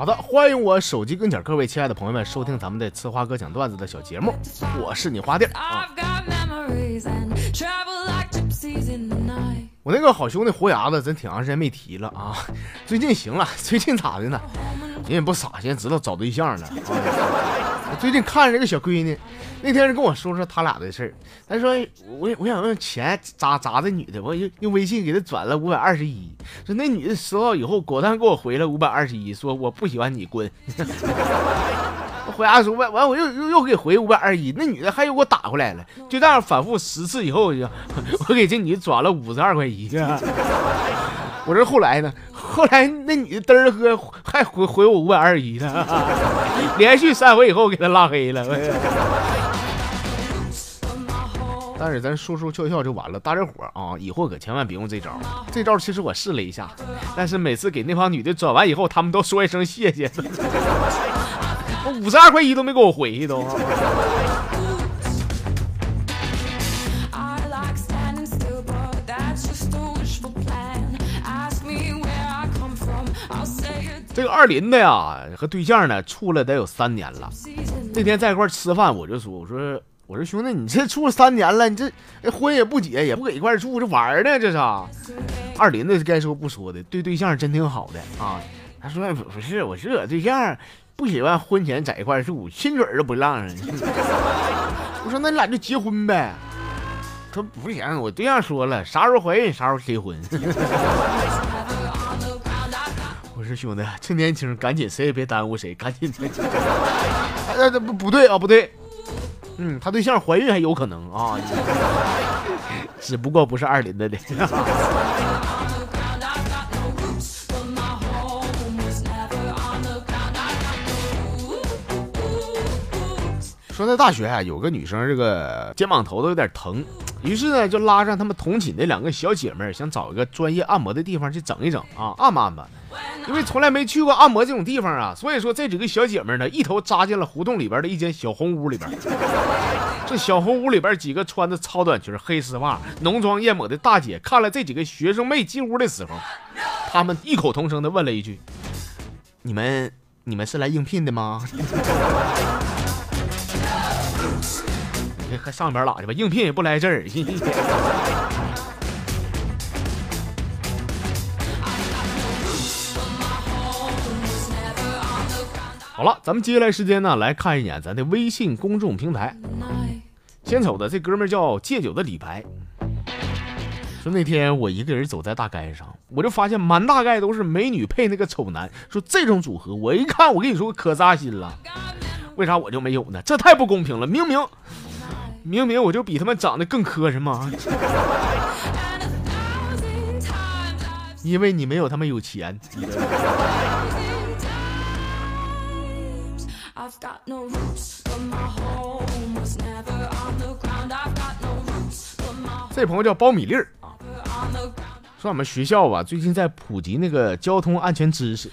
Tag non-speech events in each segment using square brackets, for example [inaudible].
好的，欢迎我手机跟前各位亲爱的朋友们收听咱们的呲花哥讲段子的小节目，我是你花弟啊。我那个好兄弟胡牙子，真挺长时间没提了啊。[laughs] 最近行了，最近咋的呢？人也不傻，现在知道找对象了。最近看着这个小闺女，那天是跟我说说他俩的事儿。他说我我想用钱砸砸这女的，我用用微信给她转了五百二十一。说那女的收到以后，果断给我回了五百二十一，说我不喜欢你，滚。[laughs] 回家说完完我又又又给回五百二十一，那女的还又给我打回来了。就这样反复十次以后，我 [laughs] 给这女的转了五十二块一。[laughs] 我说后来呢？后来那女的嘚儿喝还回回我五百二十一呢，[laughs] 连续三回以后给他拉黑了。但是咱说说笑笑就完了，大家伙啊，以后可千万别用这招。这招其实我试了一下，但是每次给那帮女的转完以后，他们都说一声谢谢。[laughs] 我五十二块一都没给我回都。这个二林的呀，和对象呢处了得有三年了。那天在一块吃饭，我就说：“我说，我说兄弟，你这处三年了，你这婚也不结，也不搁一块住，这玩呢？这是？”二林的该说不说的，对对象真挺好的啊。他说：“不不是，我是我对象不喜欢婚前在一块住，亲嘴都不让人。[laughs] ”我说：“那你俩就结婚呗。”他说：“不行，我对象说了，啥时候怀孕啥时候结婚。”兄弟，趁年轻，赶紧，谁也别耽误谁，赶紧。[laughs] 哎，这不不对啊，不对。嗯，他对象怀孕还有可能啊，只不过不是二林的的。[laughs] 说在大学啊，有个女生这个肩膀头都有点疼，于是呢就拉上他们同寝的两个小姐妹，想找一个专业按摩的地方去整一整啊，按摩按摩。因为从来没去过按摩这种地方啊，所以说这几个小姐妹呢，一头扎进了胡同里边的一间小红屋里边。[laughs] 这小红屋里边几个穿着超短裙、黑丝袜、浓妆艳抹的大姐，看了这几个学生妹进屋的时候，[laughs] 她们异口同声的问了一句：“你们，你们是来应聘的吗？” [laughs] 你还上边拉去吧，应聘也不来这儿。好了，咱们接下来时间呢，来看一眼咱的微信公众平台。先瞅的这哥们叫戒酒的李白，说那天我一个人走在大街上，我就发现满大街都是美女配那个丑男，说这种组合，我一看，我跟你说可扎心了。为啥我就没有呢？这太不公平了！明明明明我就比他们长得更磕碜嘛。因为你没有他们有钱。这朋友叫苞米粒儿啊，说俺们学校吧，最近在普及那个交通安全知识。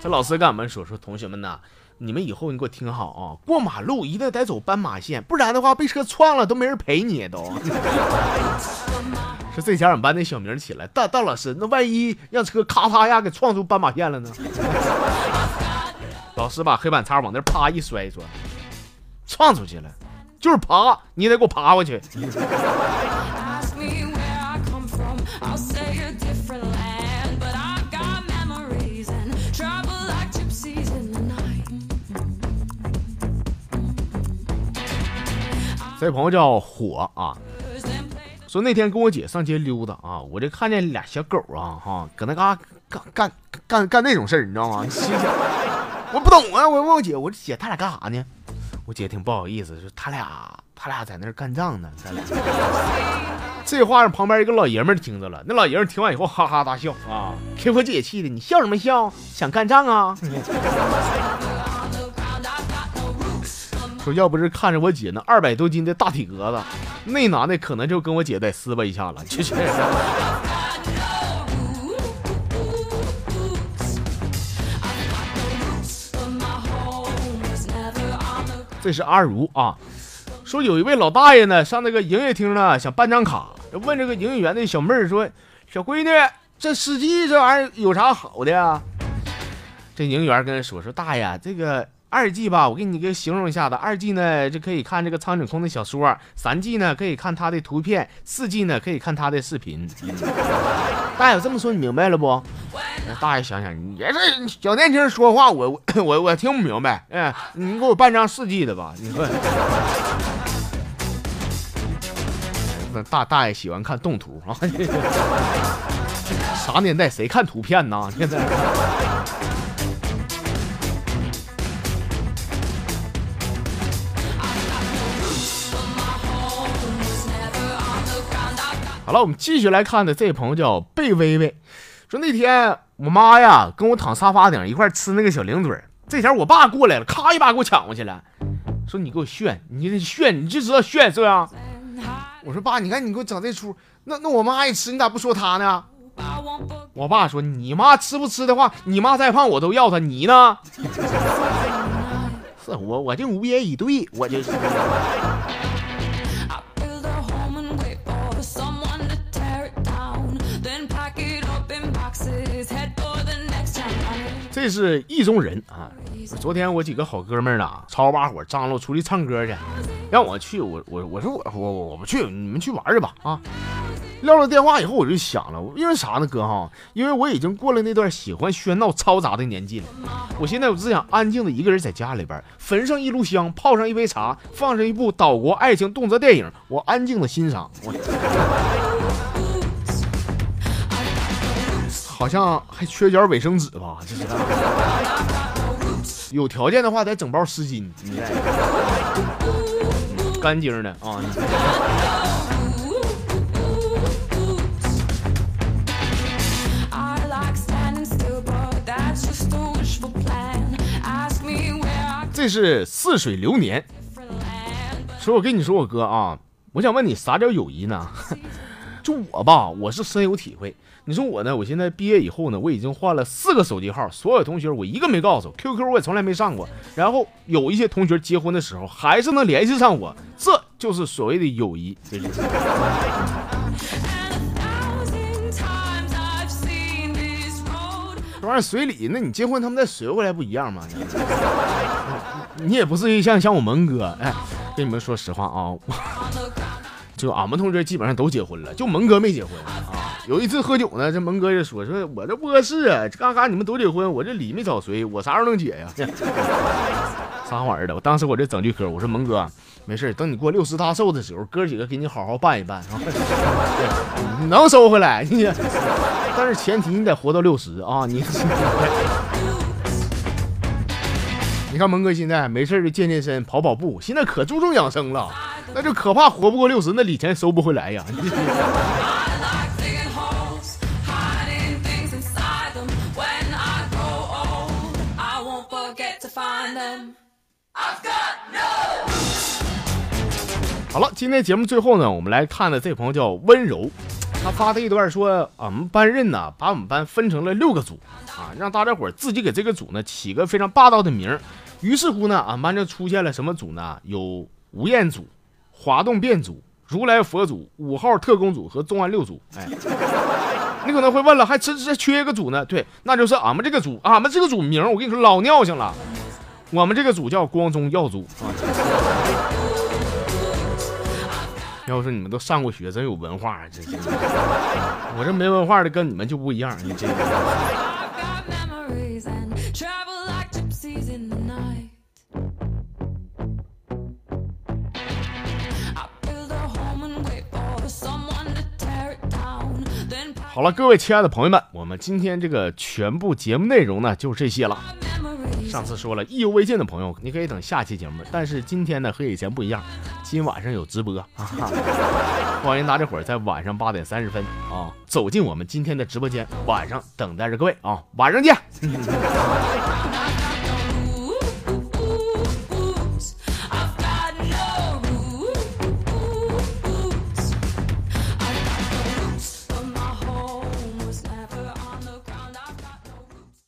这老师跟俺们说说，同学们呐，你们以后你给我听好啊，过马路一定得走斑马线，不然的话被车撞了都没人陪你都。[laughs] 说这前俺们班那小明起来，大大老师，那万一让车咔嚓一下给撞出斑马线了呢？老师把黑板擦往那啪一摔，摔：“撞出去了，就是爬，你得给我爬过去。” [laughs] 这朋友叫火啊，说那天跟我姐上街溜达啊，我就看见俩小狗啊，哈，搁那嘎干干干干那种事儿，你知道吗？[laughs] 我不懂啊！我问我姐，我说姐，他俩干啥呢？我姐挺不好意思，说他俩他俩在那干仗呢。咱俩 [laughs] 这话让旁边一个老爷们听着了，那老爷们听完以后哈哈大笑啊，给我姐气的，你笑什么笑？想干仗啊？[laughs] 说要不是看着我姐那二百多斤的大体格子，那男的可能就跟我姐得撕巴一下了，确实。这是阿如啊，说有一位老大爷呢，上那个营业厅呢，想办张卡，问这个营业员的小妹儿说：“小闺女，这司机这玩意儿有啥好的呀？”这营业员跟人说说大爷，这个二 G 吧，我给你个形容一下子，二 G 呢就可以看这个苍井空的小说，三 G 呢可以看他的图片，四 G 呢可以看他的视频。大爷，我这么说你明白了不？大爷想想，你这小年轻说话，我我我听不明白。哎，你给我办张四 G 的吧，你说。那大大爷喜欢看动图啊。[laughs] 啥年代谁看图片呢？现在。好了，我们继续来看的这位朋友叫贝微微，说那天我妈呀跟我躺沙发顶一块吃那个小零嘴，这前我爸过来了，咔一把给我抢过去了，说你给我炫，你这炫你就知道炫是吧？我说爸，你看你给我整这出，那那我妈爱吃，你咋不说她呢？我爸说：“你妈吃不吃的话，你妈再胖我都要她，你呢？” [laughs] 是我，我就无言以对，我就是。这是意中人啊！昨天我几个好哥们儿呢，吵把火，张罗出去唱歌去，让我去，我我我说我我我不去，你们去玩去吧啊！撂了电话以后，我就想了，因为啥呢，哥哈？因为我已经过了那段喜欢喧闹嘈杂的年纪了。我现在我只想安静的一个人在家里边，焚上一炷香，泡上一杯茶，放上一部岛国爱情动作电影，我安静的欣赏。我好像还缺点卫生纸吧？这是。有条件的话，得整包湿巾，干净的啊。这是似水流年。说，我跟你说，我哥啊，我想问你，啥叫友谊呢？[laughs] 就我吧，我是深有体会。你说我呢？我现在毕业以后呢，我已经换了四个手机号，所有同学我一个没告诉，QQ 我也从来没上过。然后有一些同学结婚的时候还是能联系上我，这就是所谓的友谊。这玩意儿随礼，那你结婚他们再随回来不一样吗？你 [laughs] 也不至于像像我蒙哥，哎，跟你们说实话啊，[laughs] 就俺们同学基本上都结婚了，就蒙哥没结婚啊。有一次喝酒呢，这蒙哥就说说，我这不合适啊，刚刚你们都结婚，我这礼没找谁，我啥时候能结呀？啥玩意儿的？我当时我这整句嗑，我说蒙哥，没事，等你过六十大寿的时候，哥几个给你好好办一办，[laughs] 你能收回来，你。但是前提你得活到六十啊！你。[laughs] 你看蒙哥现在没事就健健身、跑跑步，现在可注重养生了，那就可怕活不过六十，那礼钱收不回来呀。[laughs] 好了，今天节目最后呢，我们来看的这朋友叫温柔。他发的一段说：“俺们班任呢，把我们班分成了六个组啊，让大家伙自己给这个组呢起个非常霸道的名儿。于是乎呢，俺班就出现了什么组呢？有吴彦祖、滑动变组、如来佛祖、五号特工组和重案六组。哎，你 [laughs] 可能会问了，还这这缺一个组呢？对，那就是俺们这个组。俺们这个组名，我跟你说老尿性了。我们这个组叫光宗耀祖啊。”要说你们都上过学，真有文化，这这，我这没文化的跟你们就不一样。你这。好了，各位亲爱的朋友们，我们今天这个全部节目内容呢，就这些了。上次说了，意犹未尽的朋友，你可以等下期节目。但是今天呢，和以前不一样，今晚上有直播啊！[laughs] 欢迎大家伙在晚上八点三十分啊，走进我们今天的直播间，晚上等待着各位啊，晚上见。